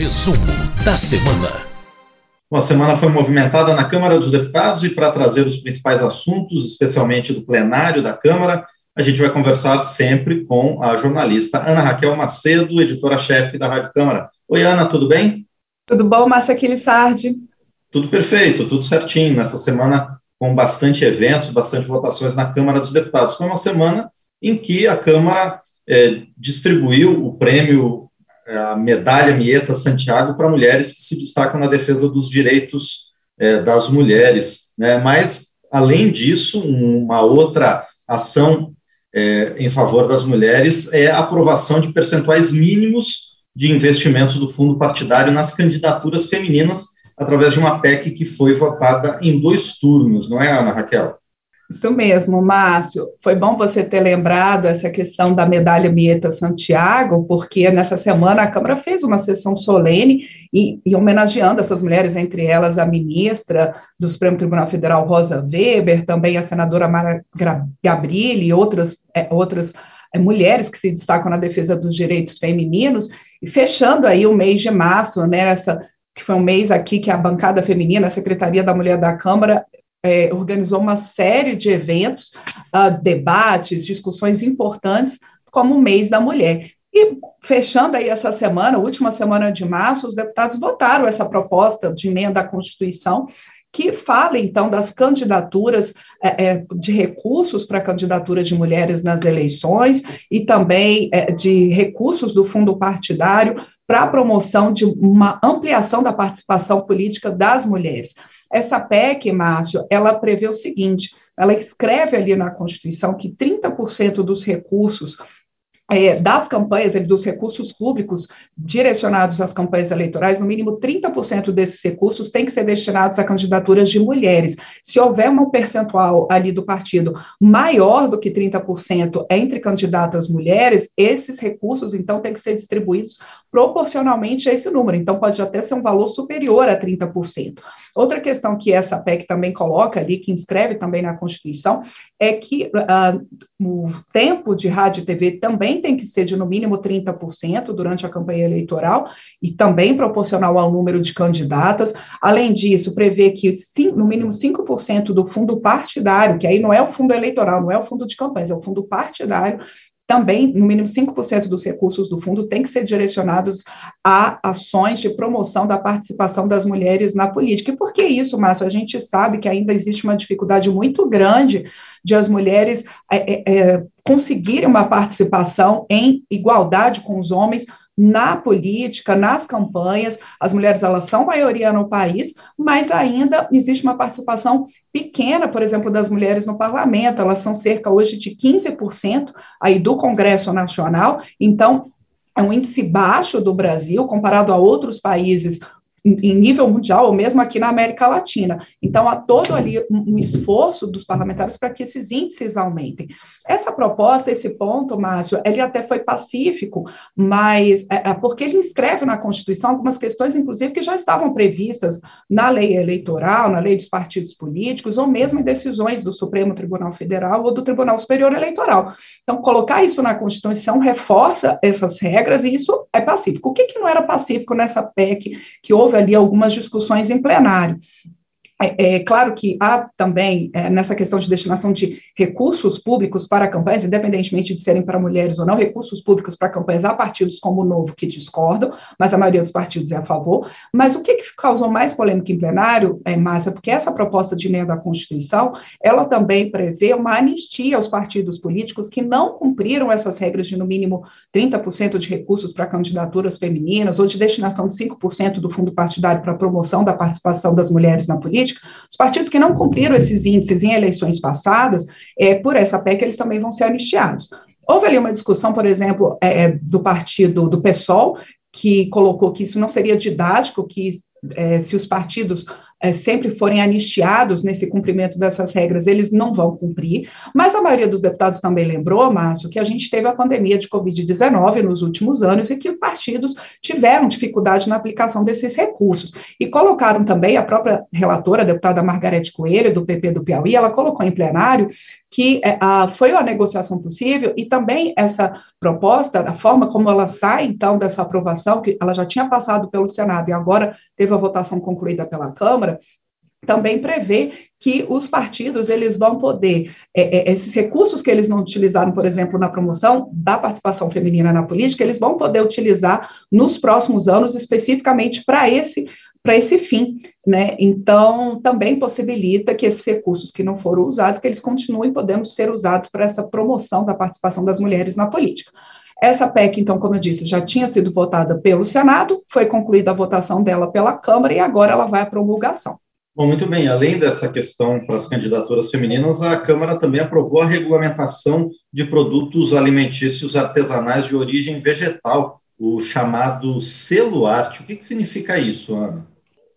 Resumo da semana. Uma semana foi movimentada na Câmara dos Deputados e para trazer os principais assuntos, especialmente do plenário da Câmara, a gente vai conversar sempre com a jornalista Ana Raquel Macedo, editora-chefe da Rádio Câmara. Oi, Ana, tudo bem? Tudo bom, Márcia Aquilissardi? Tudo perfeito, tudo certinho. Nessa semana, com bastante eventos, bastante votações na Câmara dos Deputados. Foi uma semana em que a Câmara é, distribuiu o prêmio, a medalha Mieta Santiago para mulheres que se destacam na defesa dos direitos é, das mulheres. Né? Mas, além disso, uma outra ação é, em favor das mulheres é a aprovação de percentuais mínimos de investimentos do fundo partidário nas candidaturas femininas, através de uma PEC que foi votada em dois turnos, não é, Ana Raquel? Isso mesmo, Márcio. Foi bom você ter lembrado essa questão da medalha Mieta Santiago, porque nessa semana a Câmara fez uma sessão solene e, e homenageando essas mulheres, entre elas a ministra do Supremo Tribunal Federal, Rosa Weber, também a senadora Mara Gabrilli e outras, é, outras é, mulheres que se destacam na defesa dos direitos femininos, e fechando aí o mês de março, né, essa, que foi um mês aqui que a bancada feminina, a Secretaria da Mulher da Câmara, é, organizou uma série de eventos, uh, debates, discussões importantes, como o mês da mulher. E fechando aí essa semana, última semana de março, os deputados votaram essa proposta de emenda à Constituição que fala, então, das candidaturas é, é de recursos para candidaturas de mulheres nas eleições e também é, de recursos do fundo partidário para a promoção de uma ampliação da participação política das mulheres. Essa PEC, Márcio, ela prevê o seguinte: ela escreve ali na Constituição que 30% dos recursos é, das campanhas, dos recursos públicos direcionados às campanhas eleitorais, no mínimo 30% desses recursos têm que ser destinados a candidaturas de mulheres. Se houver um percentual ali do partido maior do que 30% entre candidatas mulheres, esses recursos, então, têm que ser distribuídos proporcionalmente a esse número. Então, pode até ser um valor superior a 30%. Outra questão que essa PEC também coloca ali, que inscreve também na Constituição, é que uh, o tempo de rádio e TV também tem que ser de no mínimo 30% durante a campanha eleitoral e também proporcional ao número de candidatas. Além disso, prevê que sim, no mínimo 5% do fundo partidário, que aí não é o fundo eleitoral, não é o fundo de campanhas, é o fundo partidário, também, no mínimo 5% dos recursos do fundo tem que ser direcionados a ações de promoção da participação das mulheres na política. E por que isso, Márcio? A gente sabe que ainda existe uma dificuldade muito grande de as mulheres é, é, é conseguirem uma participação em igualdade com os homens na política, nas campanhas, as mulheres elas são maioria no país, mas ainda existe uma participação pequena, por exemplo, das mulheres no parlamento, elas são cerca hoje de 15% aí do Congresso Nacional, então é um índice baixo do Brasil comparado a outros países em nível mundial, ou mesmo aqui na América Latina. Então, há todo ali um, esforço dos parlamentares para que esses índices aumentem. Essa proposta, esse ponto, Márcio, ele até foi pacífico, mas é, é porque ele inscreve na Constituição algumas questões, inclusive, que já estavam previstas na lei eleitoral, na lei dos partidos políticos, ou mesmo em decisões do Supremo Tribunal Federal ou do Tribunal Superior Eleitoral. Então, colocar isso na Constituição reforça essas regras e isso é pacífico. O que, que não era pacífico nessa PEC que houve houve ali algumas discussões em plenário. É, é, claro que há também, é, nessa questão de destinação de recursos públicos para campanhas, independentemente de serem para mulheres ou não, recursos públicos para campanhas, há partidos como o Novo que discordam, mas a maioria dos partidos é a favor. Mas o que, que causou mais polêmica em plenário, é, Márcia, porque essa proposta de emenda à Constituição, ela também prevê uma anistia aos partidos políticos que não cumpriram essas regras de, no mínimo, 30% de recursos para candidaturas femininas ou de destinação de 5% do fundo partidário para promoção da participação das mulheres na política, política, os partidos que não cumpriram esses índices em eleições passadas, é, por essa PEC, eles também vão ser anistiados. Houve ali uma discussão, por exemplo, é, é do partido do PSOL, que colocou que isso não seria didático, que é, se os partidos é, sempre forem anistiados nesse cumprimento dessas regras, eles não vão cumprir, mas a maioria dos deputados também lembrou, Márcio, que a gente teve a pandemia de Covid-19 nos últimos anos e que partidos tiveram dificuldade na aplicação desses recursos, e colocaram também, a própria relatora, a deputada Margarete Coelho, do PP do Piauí, ela colocou em plenário que é, a, foi uma negociação possível e também essa proposta, a forma como ela sai, então, dessa aprovação, que ela já tinha passado pelo Senado e agora teve a votação concluída pela Câmara, também prevê que os partidos eles vão poder é, é, esses recursos que eles não utilizaram, por exemplo, na promoção da participação feminina na política, eles vão poder utilizar nos próximos anos especificamente para esse para esse fim, né? Então, também possibilita que esses recursos que não foram usados, que eles continuem podendo ser usados para essa promoção da participação das mulheres na política. Essa PEC, então, como eu disse, já tinha sido votada pelo Senado, foi concluída a votação dela pela Câmara e agora ela vai à promulgação. Bom, muito bem. Além dessa questão para as candidaturas femininas, a Câmara também aprovou a regulamentação de produtos alimentícios artesanais de origem vegetal, o chamado selo arte. O que, que significa isso, Ana?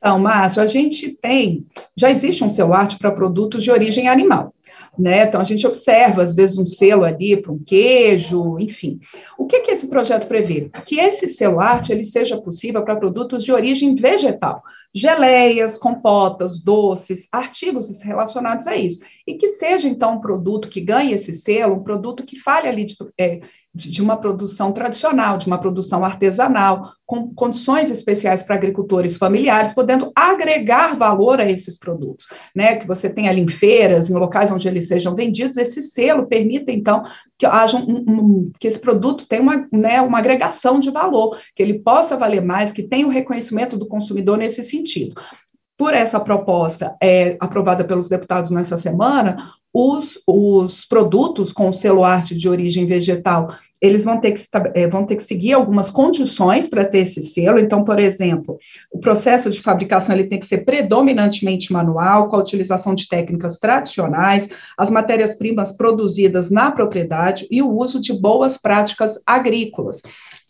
Então, Márcio, a gente tem, já existe um selo arte para produtos de origem animal. Né? Então, a gente observa, às vezes, um selo ali para um queijo, enfim. O que, que esse projeto prevê? Que esse selo arte ele seja possível para produtos de origem vegetal, geleias, compotas, doces, artigos relacionados a isso. E que seja, então, um produto que ganhe esse selo, um produto que fale ali de, é, de uma produção tradicional, de uma produção artesanal, com condições especiais para agricultores familiares, podendo agregar valor a esses produtos, né? Que você tenha ali em feiras, em locais onde eles sejam vendidos, esse selo permite, então, que haja um, um, que esse produto tenha uma, né, uma agregação de valor, que ele possa valer mais, que tenha o reconhecimento do consumidor nesse sentido por essa proposta é, aprovada pelos deputados nessa semana, os, os produtos com selo arte de origem vegetal, eles vão ter que, é, vão ter que seguir algumas condições para ter esse selo. Então, por exemplo, o processo de fabricação ele tem que ser predominantemente manual, com a utilização de técnicas tradicionais, as matérias-primas produzidas na propriedade e o uso de boas práticas agrícolas.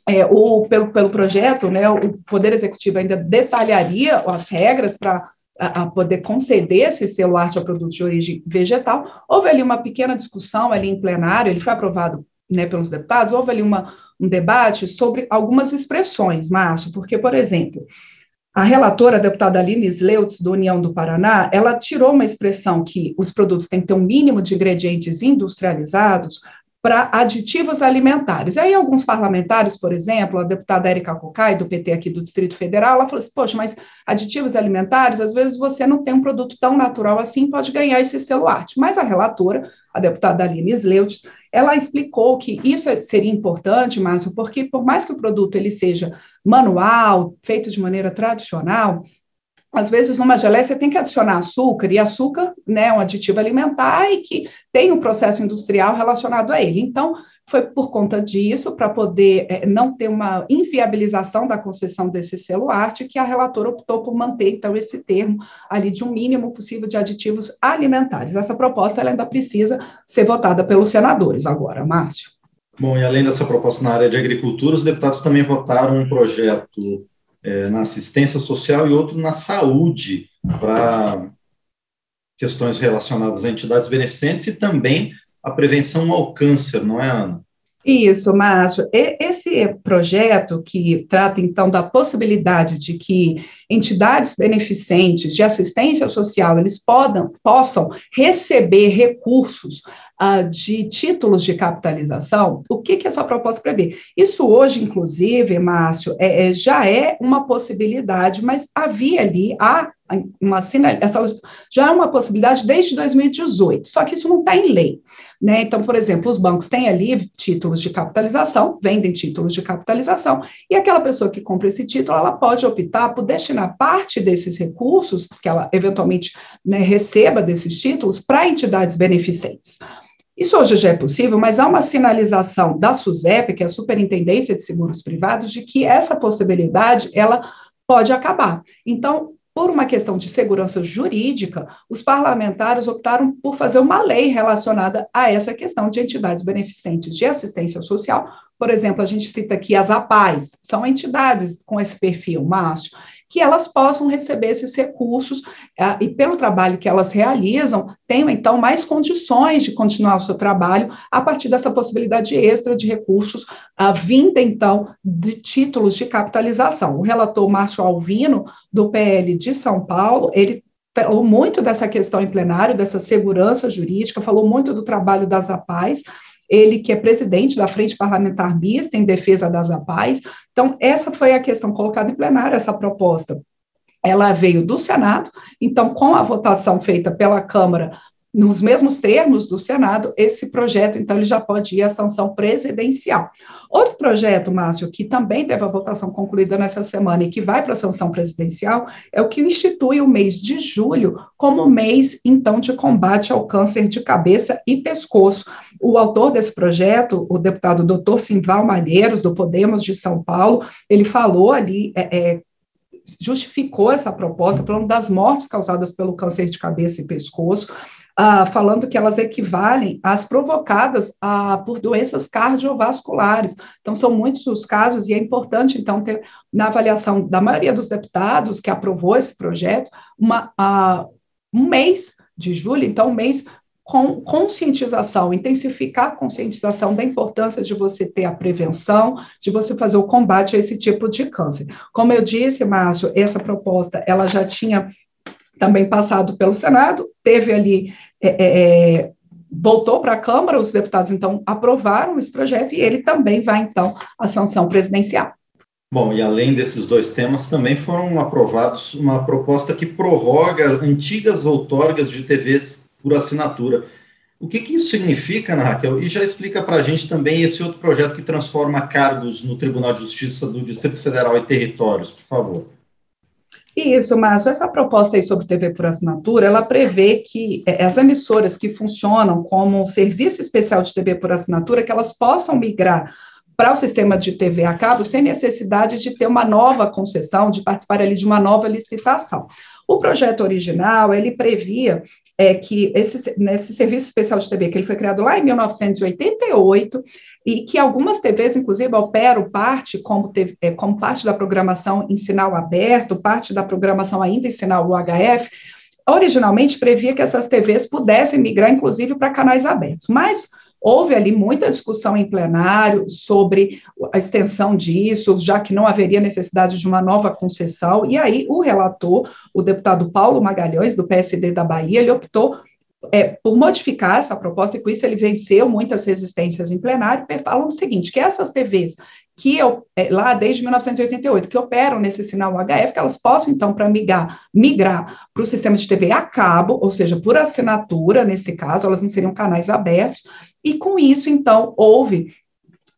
É, o, pelo, pelo projeto, né, o Poder Executivo ainda detalharia as regras para a, poder conceder esse selo arte a produtos de origem vegetal. Houve ali uma pequena discussão ali em plenário, ele foi aprovado né, pelos deputados, houve ali uma, um debate sobre algumas expressões, Márcio, porque, por exemplo, a relatora, a deputada Aline Sleutz, do União do Paraná, ela tirou uma expressão que os produtos têm que ter um mínimo de ingredientes industrializados para aditivos alimentares. Aí, alguns parlamentares, por exemplo, a deputada Érica Cocai, do PT aqui do Distrito Federal, ela falou assim: poxa, mas aditivos alimentares, às vezes você não tem um produto tão natural assim, pode ganhar esse selo arte. Mas a relatora, a deputada Aline Sleutz, ela explicou que isso é, seria importante, Márcio, porque por mais que o produto ele seja manual, feito de maneira tradicional, às vezes numa geleia você tem que adicionar açúcar, e açúcar né, é um aditivo alimentar e que tem um processo industrial relacionado a ele. Então, foi por conta disso, para poder é, não ter uma inviabilização da concessão desse selo arte, que a relatora optou por manter, então, esse termo ali de um mínimo possível de aditivos alimentares. Essa proposta ela ainda precisa ser votada pelos senadores agora, Márcio. Bom, e além dessa proposta na área de agricultura, os deputados também votaram um projeto é, na assistência social e outro na saúde, para questões relacionadas a entidades beneficentes e também a prevenção ao câncer, não é, Ana? Isso, Márcio. Esse projeto que trata, então, da possibilidade de que entidades beneficentes de assistência social, eles podam, possam receber recursos uh, de títulos de capitalização, o que, que essa proposta prevê? Isso hoje, inclusive, Márcio, é, é, já é uma possibilidade, mas havia ali, há uma essa já é uma possibilidade desde 2018, só que isso não está em lei. Né? Então, por exemplo, os bancos têm ali títulos de capitalização, vendem títulos de capitalização, e aquela pessoa que compra esse título, ela pode optar por destinar parte desses recursos, que ela eventualmente né, receba desses títulos, para entidades beneficentes. Isso hoje já é possível, mas há uma sinalização da SUSEP, que é a Superintendência de Seguros Privados, de que essa possibilidade ela pode acabar. Então, por uma questão de segurança jurídica, os parlamentares optaram por fazer uma lei relacionada a essa questão de entidades beneficentes de assistência social. Por exemplo, a gente cita aqui as APAES, são entidades com esse perfil, Márcio, que elas possam receber esses recursos uh, e, pelo trabalho que elas realizam, tenham, então, mais condições de continuar o seu trabalho a partir dessa possibilidade extra de recursos uh, vinda, então, de títulos de capitalização. O relator Márcio Alvino, do PL de São Paulo, ele falou muito dessa questão em plenário, dessa segurança jurídica, falou muito do trabalho das APAES, ele que é presidente da Frente Parlamentar Mista em defesa das APAES. Então, essa foi a questão colocada em plenário, essa proposta. Ela veio do Senado, então, com a votação feita pela Câmara nos mesmos termos do Senado, esse projeto, então, ele já pode ir à sanção presidencial. Outro projeto, Márcio, que também teve a votação concluída nessa semana e que vai para a sanção presidencial, é o que institui o mês de julho como mês, então, de combate ao câncer de cabeça e pescoço. O autor desse projeto, o deputado doutor Simval Malheiros, do Podemos de São Paulo, ele falou ali, é, é, justificou essa proposta, falando das mortes causadas pelo câncer de cabeça e pescoço, ah, falando que elas equivalem às provocadas ah, por doenças cardiovasculares. Então, são muitos os casos, e é importante, então, ter na avaliação da maioria dos deputados que aprovou esse projeto, uma, ah, um mês de julho, então, um mês com conscientização, intensificar a conscientização da importância de você ter a prevenção, de você fazer o combate a esse tipo de câncer. Como eu disse, Márcio, essa proposta, ela já tinha também passado pelo Senado, teve ali, é, é, é voltou para a Câmara, os deputados então aprovaram esse projeto e ele também vai então à sanção presidencial. Bom, e além desses dois temas, também foram aprovados uma proposta que prorroga antigas outorgas de TVs por assinatura. O que, que isso significa, Ana Raquel? E já explica para a gente também esse outro projeto que transforma cargos no Tribunal de Justiça do Distrito Federal e territórios, por favor. Isso, Márcio, essa proposta aí sobre TV por assinatura, ela prevê que é, as emissoras que funcionam como um serviço especial de TV por assinatura, que elas possam migrar para o sistema de TV a cabo sem necessidade de ter uma nova concessão, de participar ali de uma nova licitação. O projeto original, ele previa é, que esse, nesse serviço especial de TV, que ele foi criado lá em 1988, e que algumas TVs, inclusive, operam parte como, TV, é, como parte da programação em sinal aberto, parte da programação ainda em sinal UHF, originalmente previa que essas TVs pudessem migrar, inclusive, para canais abertos, mas Houve ali muita discussão em plenário sobre a extensão disso, já que não haveria necessidade de uma nova concessão, e aí o relator, o deputado Paulo Magalhães, do PSD da Bahia, ele optou é, por modificar essa proposta, e com isso ele venceu muitas resistências em plenário, falando o seguinte, que essas TVs que eu, é, lá desde 1988, que operam nesse sinal HF, que elas possam, então, para migrar, migrar para o sistema de TV a cabo, ou seja, por assinatura, nesse caso, elas não seriam canais abertos, e com isso, então, houve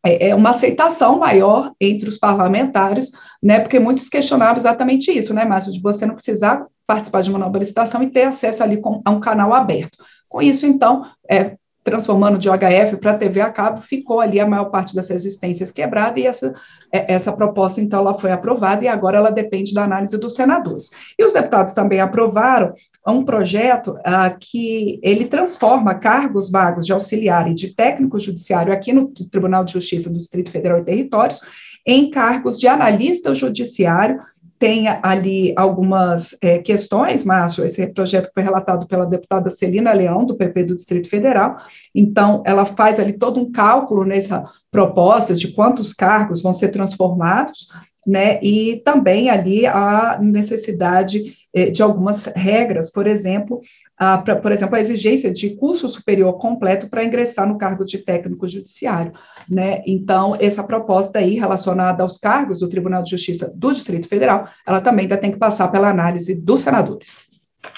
é, é uma aceitação maior entre os parlamentares, né, porque muitos questionavam exatamente isso, né, Márcio, de você não precisar participar de uma nova licitação e ter acesso ali com, a um canal aberto. Com isso, então, é, transformando de OHF para TV a cabo, ficou ali a maior parte das resistências quebrada e essa, é, essa proposta, então, ela foi aprovada e agora ela depende da análise dos senadores. E os deputados também aprovaram um projeto ah, que ele transforma cargos vagos de auxiliar e de técnico judiciário aqui no Tribunal de Justiça do Distrito Federal e Territórios em cargos de analista judiciário tem ali algumas é, questões, Márcio, esse projeto foi relatado pela deputada Celina Leão, do PP do Distrito Federal, então ela faz ali todo um cálculo nessa proposta de quantos cargos vão ser transformados, né, e também ali a necessidade de algumas regras, por exemplo, a, pra, por exemplo, a exigência de curso superior completo para ingressar no cargo de técnico judiciário. Né? Então, essa proposta aí relacionada aos cargos do Tribunal de Justiça do Distrito Federal, ela também ainda tem que passar pela análise dos senadores.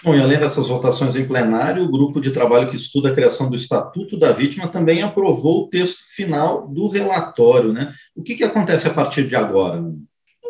Bom, e além dessas votações em plenário, o grupo de trabalho que estuda a criação do Estatuto da Vítima também aprovou o texto final do relatório, né? O que, que acontece a partir de agora?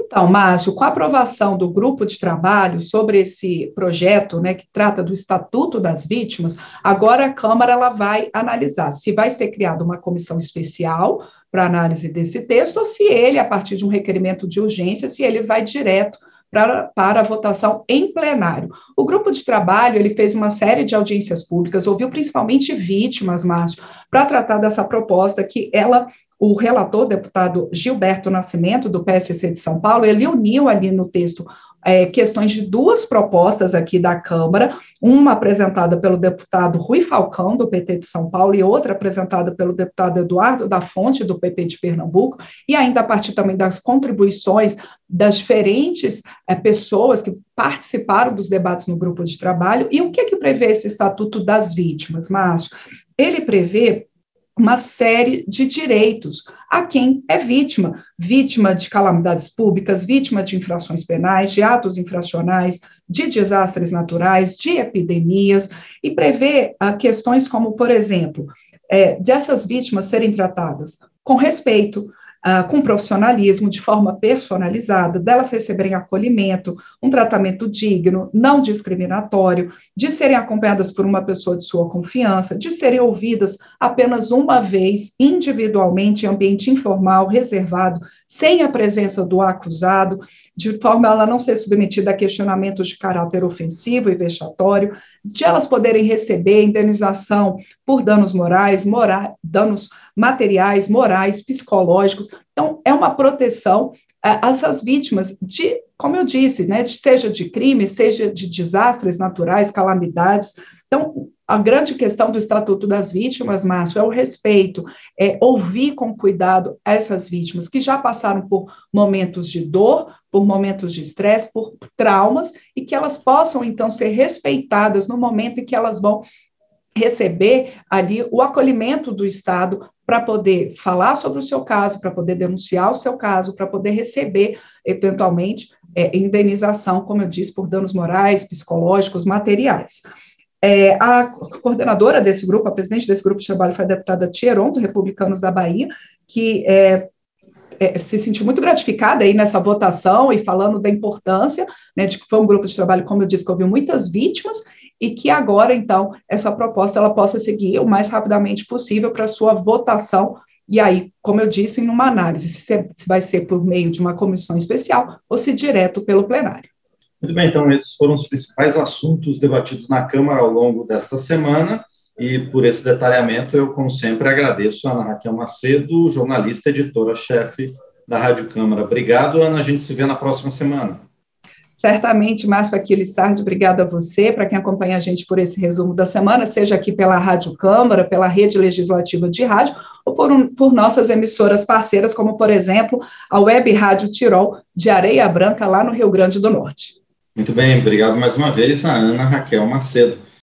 Então, Márcio, com a aprovação do grupo de trabalho sobre esse projeto, né, que trata do Estatuto das Vítimas, agora a Câmara ela vai analisar se vai ser criada uma comissão especial para análise desse texto ou se ele, a partir de um requerimento de urgência, se ele vai direto para, a votação em plenário. O grupo de trabalho ele fez uma série de audiências públicas, ouviu principalmente vítimas, Márcio, para tratar dessa proposta que ela o relator, deputado Gilberto Nascimento, do PSC de São Paulo, ele uniu ali no texto é, questões de duas propostas aqui da Câmara, uma apresentada pelo deputado Rui Falcão, do PT de São Paulo, e outra apresentada pelo deputado Eduardo da Fonte, do PP de Pernambuco, e ainda a partir também das contribuições das diferentes é, pessoas que participaram dos debates no grupo de trabalho. E o que, é que prevê esse Estatuto das Vítimas, Márcio? Ele prevê uma série de direitos a quem é vítima, vítima de calamidades públicas, vítima de infrações penais, de atos infracionais, de desastres naturais, de epidemias, e prevê ah, questões como, por exemplo, é, dessas vítimas serem tratadas com respeito, uh, com profissionalismo, de forma personalizada, delas receberem acolhimento, um tratamento digno, não discriminatório, de serem acompanhadas por uma pessoa de sua confiança, de serem ouvidas apenas uma vez, individualmente, em ambiente informal, reservado, sem a presença do acusado, de forma a ela não ser submetida a questionamentos de caráter ofensivo e vexatório, de elas poderem receber indenização por danos morais, mora, danos materiais, morais, psicológicos. Então, é uma proteção essas vítimas de, como eu disse, né, seja de crime, seja de desastres naturais, calamidades. Então, a grande questão do Estatuto das Vítimas, Márcio, é o respeito, é ouvir com cuidado essas vítimas que já passaram por momentos de dor, por momentos de estresse, por traumas, e que elas possam, então, ser respeitadas no momento em que elas vão receber ali o acolhimento do Estado para poder falar sobre o seu caso, para poder denunciar o seu caso, para poder receber, eventualmente, é, indenização, como eu disse, por danos morais, psicológicos, materiais. É, a coordenadora desse grupo, a presidente desse grupo de trabalho foi a deputada Tieron, do Republicanos da Bahia, que é, é, se sentiu muito gratificada aí nessa votação e falando da importância, né, de que foi um grupo de trabalho, como eu disse, que ouviu muitas vítimas e que agora, então, essa proposta ela possa seguir o mais rapidamente possível para sua votação e aí, como eu disse, em uma análise, se, vai ser por meio de uma comissão especial ou se direto pelo plenário. Muito bem, então esses foram os principais assuntos debatidos na Câmara ao longo desta semana, e por esse detalhamento eu, como sempre, agradeço a Ana Raquel Macedo, jornalista editora-chefe da Rádio Câmara. Obrigado, Ana, a gente se vê na próxima semana. Certamente, Márcio Aquiles Sardi, obrigada a você, para quem acompanha a gente por esse resumo da semana, seja aqui pela Rádio Câmara, pela Rede Legislativa de Rádio, ou por, um, por nossas emissoras parceiras, como, por exemplo, a Web Rádio Tirol, de Areia Branca, lá no Rio Grande do Norte. Muito bem, obrigado mais uma vez a Ana Raquel Macedo.